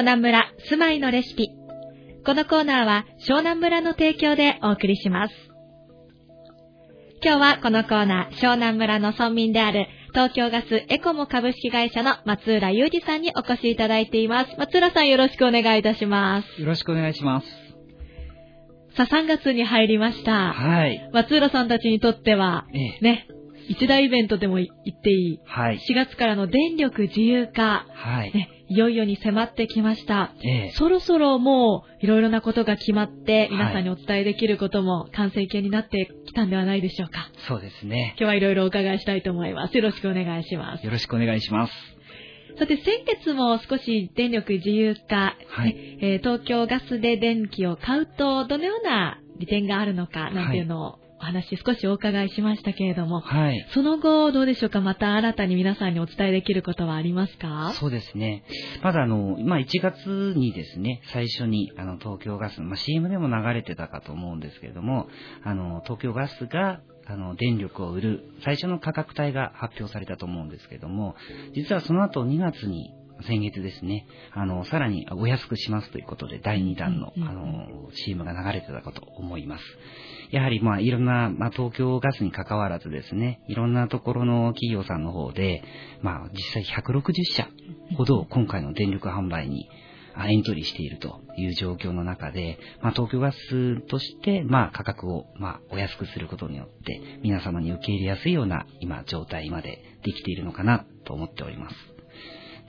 湘南村住まいのレシピ。このコーナーは湘南村の提供でお送りします。今日はこのコーナー、湘南村の村民である東京ガスエコモ株式会社の松浦裕二さんにお越しいただいています。松浦さんよろしくお願いいたします。よろしくお願いします。さあ、3月に入りました。はい。松浦さんたちにとっては、ええ。ね、一大イベントでも言っていい。はい。4月からの電力自由化、はい。ね、いよいよに迫ってきました。ええ。そろそろもういろいろなことが決まって、い皆さんにお伝えできることも完成形になってきたんではないでしょうか。そうですね。今日はいろいろお伺いしたいと思います。よろしくお願いします。よろしくお願いします。さて、先月も少し電力自由化、はいねえー東京ガスで電気を買うとどのような利点があるのかなんていうのをお話少しお伺いしましたけれども、はい。その後どうでしょうか？また新たに皆さんにお伝えできることはありますか？そうですね。まだあの、まあ、1月にですね、最初に、あの、東京ガス、まあ、CM でも流れてたかと思うんですけれども、あの、東京ガスが、あの、電力を売る最初の価格帯が発表されたと思うんですけれども、実はその後2月に、先月ですね、あの、さらにお安くしますということで、第2弾の、うんうんあの、CM が流れてたかと思います。やはり、まあ、いろんな、まあ、東京ガスに関わらずですね、いろんなところの企業さんの方で、まあ、実際160社ほど今回の電力販売にあエントリーしているという状況の中で、まあ、東京ガスとして、まあ、価格を、まあ、お安くすることによって、皆様に受け入れやすいような、今、状態までできているのかなと思っております。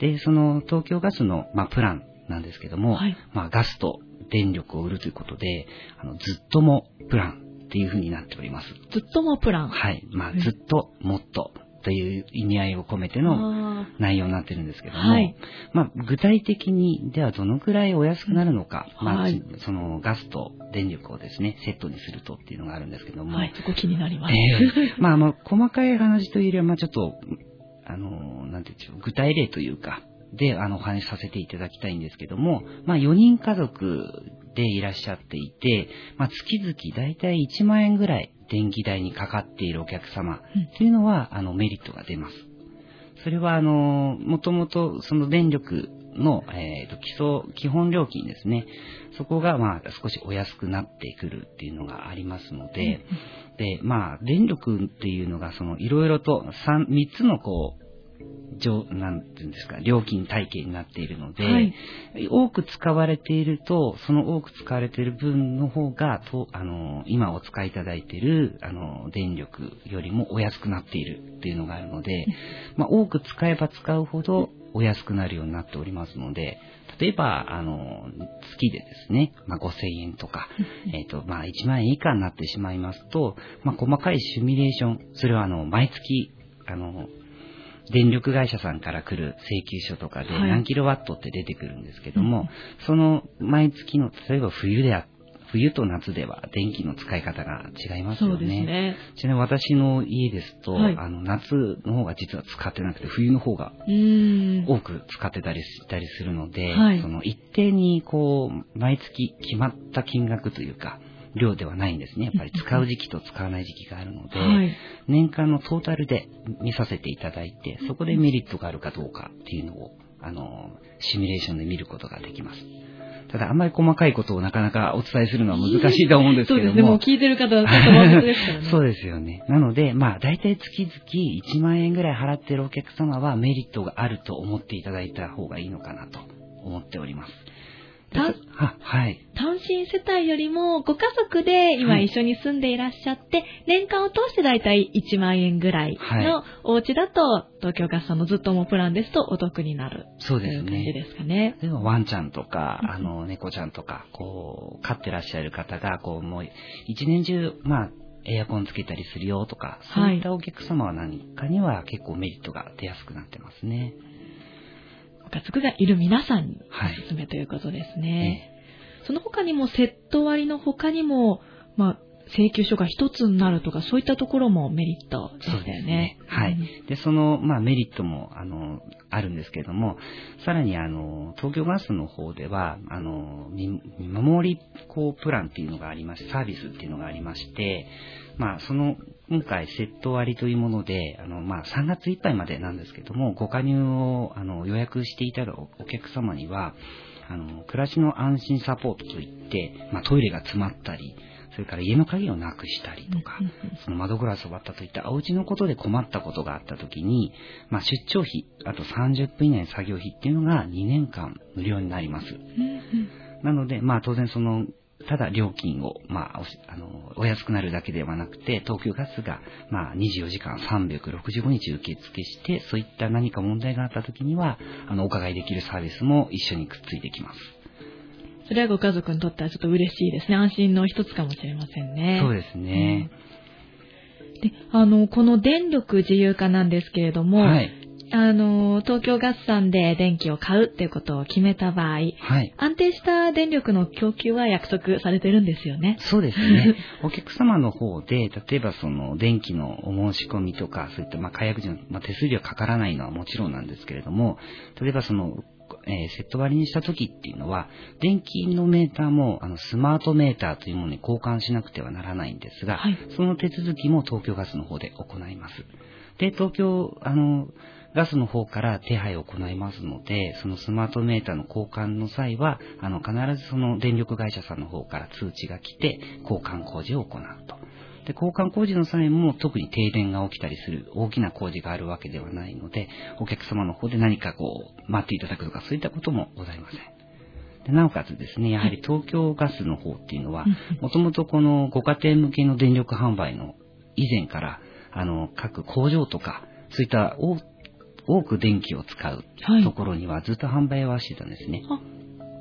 で、その東京ガスの、まあ、プランなんですけども、はい。まあ、ガスと電力を売るということで、あの、ずっともプランっていう風になっております。ずっともプラン。はい。まあ、うんずっと、もっと、という意味合いを込めてのあ内容になってるんですけども、はい。まあ、具体的に、ではどのくらいお安くなるのか、まあ、はい。そのガスと電力をですね、セットにするとっていうのがあるんですけども、ーはい、そこ気になります。ええ。まあ、あの、細かい話というよりは、まあ、ちょっと、あの、なんていうんでしょう、具体例というか、で、あの、お話しさせていただきたいんですけども、まあ、4人家族でいらっしゃっていて、まあ、月々だいたい1万円ぐらい電気代にかかっているお客様うんというのは、あの、メリットが出ます。それは、あの、もともと、その電力の、えっ、と、基礎、基本料金ですね。そこが、まあ、少しお安くなってくるっていうのがありますので、で、まあ、電力っていうのが、その、いろいろと、三、三つの、こう、上、なんていうんですか、料金体系になっているので、はい。多く使われていると、その多く使われている分の方が、と、あの、今お使いいただいている、あの、電力よりもお安くなっているっていうのがあるので、まあ、多く使えば使うほどお安くなるようになっておりますので、例えば、あの、月でですね、まあ、5000円とか、えっ、と、まあ、1万円以下になってしまいますと、まあ、細かいシミュレーション、それはあの、毎月、あの、電力会社さんから来る請求書とかではい。何キロワットって出てくるんですけども、その毎月の、例えば冬であ、冬と夏では電気の使い方が違いますそうよね。ですね。ちなみに私の家ですと、はいあの、夏の方が実は使ってなくて、冬の方が。多く使ってたりしたりするので、はいその一定にこう、毎月決まった金額というか、量ではないんですね。やっぱり使う時期と使わない時期があるので、はい。年間のトータルで見させていただいて、そこでメリットがあるかどうかっていうのを、あの、シミュレーションで見ることができます。ただ、あんまり細かいことをなかなかお伝えするのは難しいと思うんですけども。そうですね。もう聞いてる方はちょっと満足ですからね。そうですよね。なので、まあ、だいたい月々1万円ぐらい払ってるお客様はメリットがあると思っていただいた方がいいのかなと思っております。たでは、はい。単身世帯よりもご家族で今はい一緒に住んでいらっしゃって、年間を通してだいたい1万円ぐらいのお家だと、東京ガスさんのずっともプランですとお得になるそうですね。ですかね。例えばワンちゃんとか、あの、猫ちゃんとか、こう、飼ってらっしゃる方が、こう、もう、一年中、まあ、エアコンつけたりするよとか、そういったお客様は何かには結構メリットが出やすくなってますね。ご家族がいる皆さんにはいおすすめということですね。その他にもセット割の他にも、まあ、請求書が一つになるとか、そういったところもメリットでしたよね。ねはい。で、その、まあ、メリットも、あの、あるんですけれども、さらに、あの、東京ガスの方では、あの、見守り、こう、プランっていうのがありまして、サービスっていうのがありまして、まあ、その、今回、セット割というもので、あの、まあ、3月いっぱいまでなんですけども、ご加入を、あの、予約していただくお客様には、あの、暮らしの安心サポートといって、まあ、トイレが詰まったり、それから家の鍵をなくしたりとか、その窓ガラスを割ったといったお家のことで困ったことがあった時に、まあ、出張費、あと30分以内の作業費っていうのが2年間無料になります。なので、まあ当然そのただ料金を、まあ、あの、お安くなるだけではなくて、東京ガスが、まあ、24時間365日受付して、そういった何か問題があった時には、あの、お伺いできるサービスも一緒にくっついてきます。それはご家族にとってはちょっと嬉しいですね。安心の一つかもしれませんね。そうですね。うん、で、あの、この電力自由化なんですけれども、はい、あの、東京ガスさんで電気を買うっていうことを決めた場合、はい、安定した電力の供給は約束されてるんですよね。そうですね。お客様の方で、例えばその電気のお申し込みとか、そういったまあ解約時の、まあ、手数料かからないのはもちろんなんですけれども、例えばそのえー、セット割りにした時っていうのは、電気のメーターもあのスマートメーターというものに交換しなくてはならないんですが、はい、その手続きも東京ガスの方で行います。で、東京、あの、ガスの方から手配を行いますので、そのスマートメーターの交換の際は、あの、必ずその電力会社さんの方から通知が来て、交換工事を行うと。で、交換工事の際も特に停電が起きたりする大きな工事があるわけではないので、お客様の方で何かこう、待っていただくとかそういったこともございません。でなおかつですね、やはり東京ガスの方っていうのは、もともとこのご家庭向けの電力販売の以前から、あの、各工場とか、そういった多く電気を使うところにはずっと販売はしてたんですね。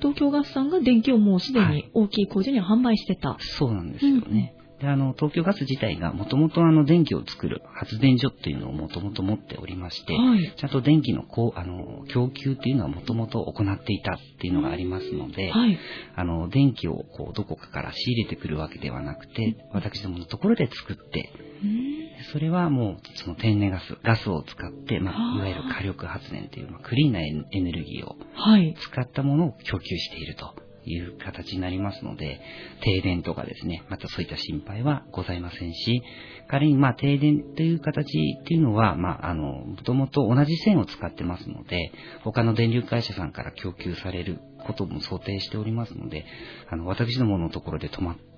東京ガスさんが電気をもうすでに大きい工場には販売してた。はい、そうなんですよね。で、あの、東京ガス自体がもともとあの、電気を作る発電所っていうのをもともと持っておりまして、はい、ちゃんと電気のこう、あの、供給っていうのはもともと行っていたっていうのがありますので、はい、あの、電気をこう、どこかから仕入れてくるわけではなくて、私どものところで作って、それはもう、その天然ガス、ガスを使って、まあ、いわゆる火力発電という、まあ、クリーンなエネルギーを使ったものを供給していると。いいう形になりますので、停電とかですね、またそういった心配はございませんし、仮にまあ停電という形っていうのは、まああの、もともと同じ線を使ってますので、他の電力会社さんから供給されることも想定しておりますので、あの、私どものところで止まって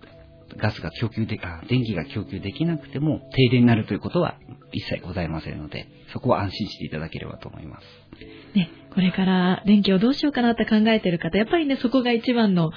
ガスが供給で、あ、電気が供給できなくても停電になるということは一切ございませんので、そこは安心していただければと思います。ね、これから電気をどうしようかなって考えている方、やっぱりね、そこが一番の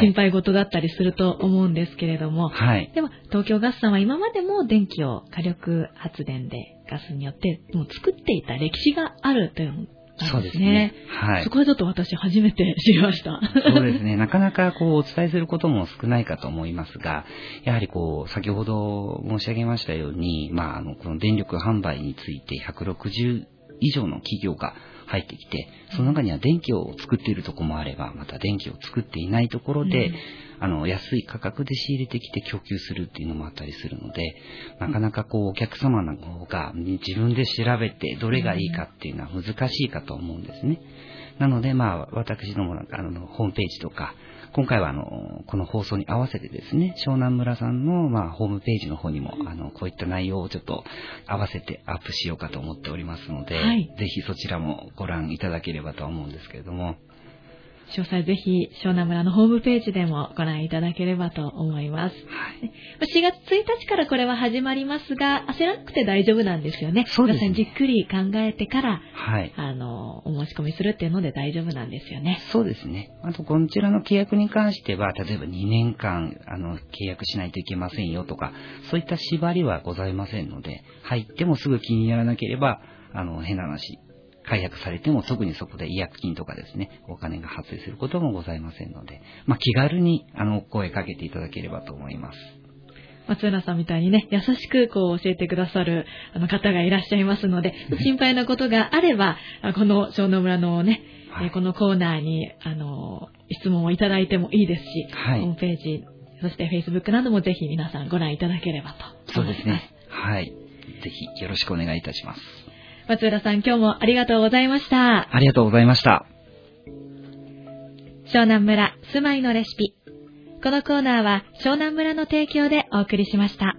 心配事だったりすると思うんですけれども、はい。でも、東京ガスさんは今までも電気を火力発電でガスによってもう作っていた歴史があるというそうですね。はい。そこはちょっと私初めて知りました。そうですね。なかなかこうお伝えすることも少ないかと思いますが、やはりこう、先ほど申し上げましたように、まあ、あの、この電力販売について160以上の企業が入ってきて、その中には電気を作っているところもあれば、また電気を作っていないところで、うん、あの、安い価格で仕入れてきて供給するっていうのもあったりするので、なかなかこう、お客様の方が自分で調べてどれがいいかっていうのは難しいかと思うんですね。なので、まあ、私ども、あの、ホームページとか、今回はあの、この放送に合わせてですね、湘南村さんの、まあ、ホームページの方にも、あの、こういった内容をちょっと合わせてアップしようかと思っておりますので、はい、ぜひそちらもご覧いただければと思うんですけれども、詳細ぜひ、湘南村のホームページでもご覧いただければと思います。はい、4月1日からこれは始まりますが、焦らなくて大丈夫なんですよね。そうですね。じっくり考えてから、はい。あの、お申し込みするっていうので大丈夫なんですよね。そうですね。あと、こちらの契約に関しては、例えば2年間、あの、契約しないといけませんよとか、そういった縛りはございませんので、入ってもすぐ気にならなければ、あの、変な話、解約されても特にそこで違約金とかですね、お金が発生することもございませんので、まあ、気軽に、あの、声かけていただければと思います。松浦さんみたいにね、優しくこう教えてくださるあの方がいらっしゃいますので、心配なことがあれば、この小野村のね、はい、このコーナーに、あの、質問をいただいてもいいですし、はい、ホームページそして Facebook などもぜひ皆さんご覧いただければとそうですね。はい。ぜひよろしくお願いいたします。松浦さん、今日もありがとうございました。ありがとうございました。湘南村住まいのレシピ。このコーナーは湘南村の提供でお送りしました。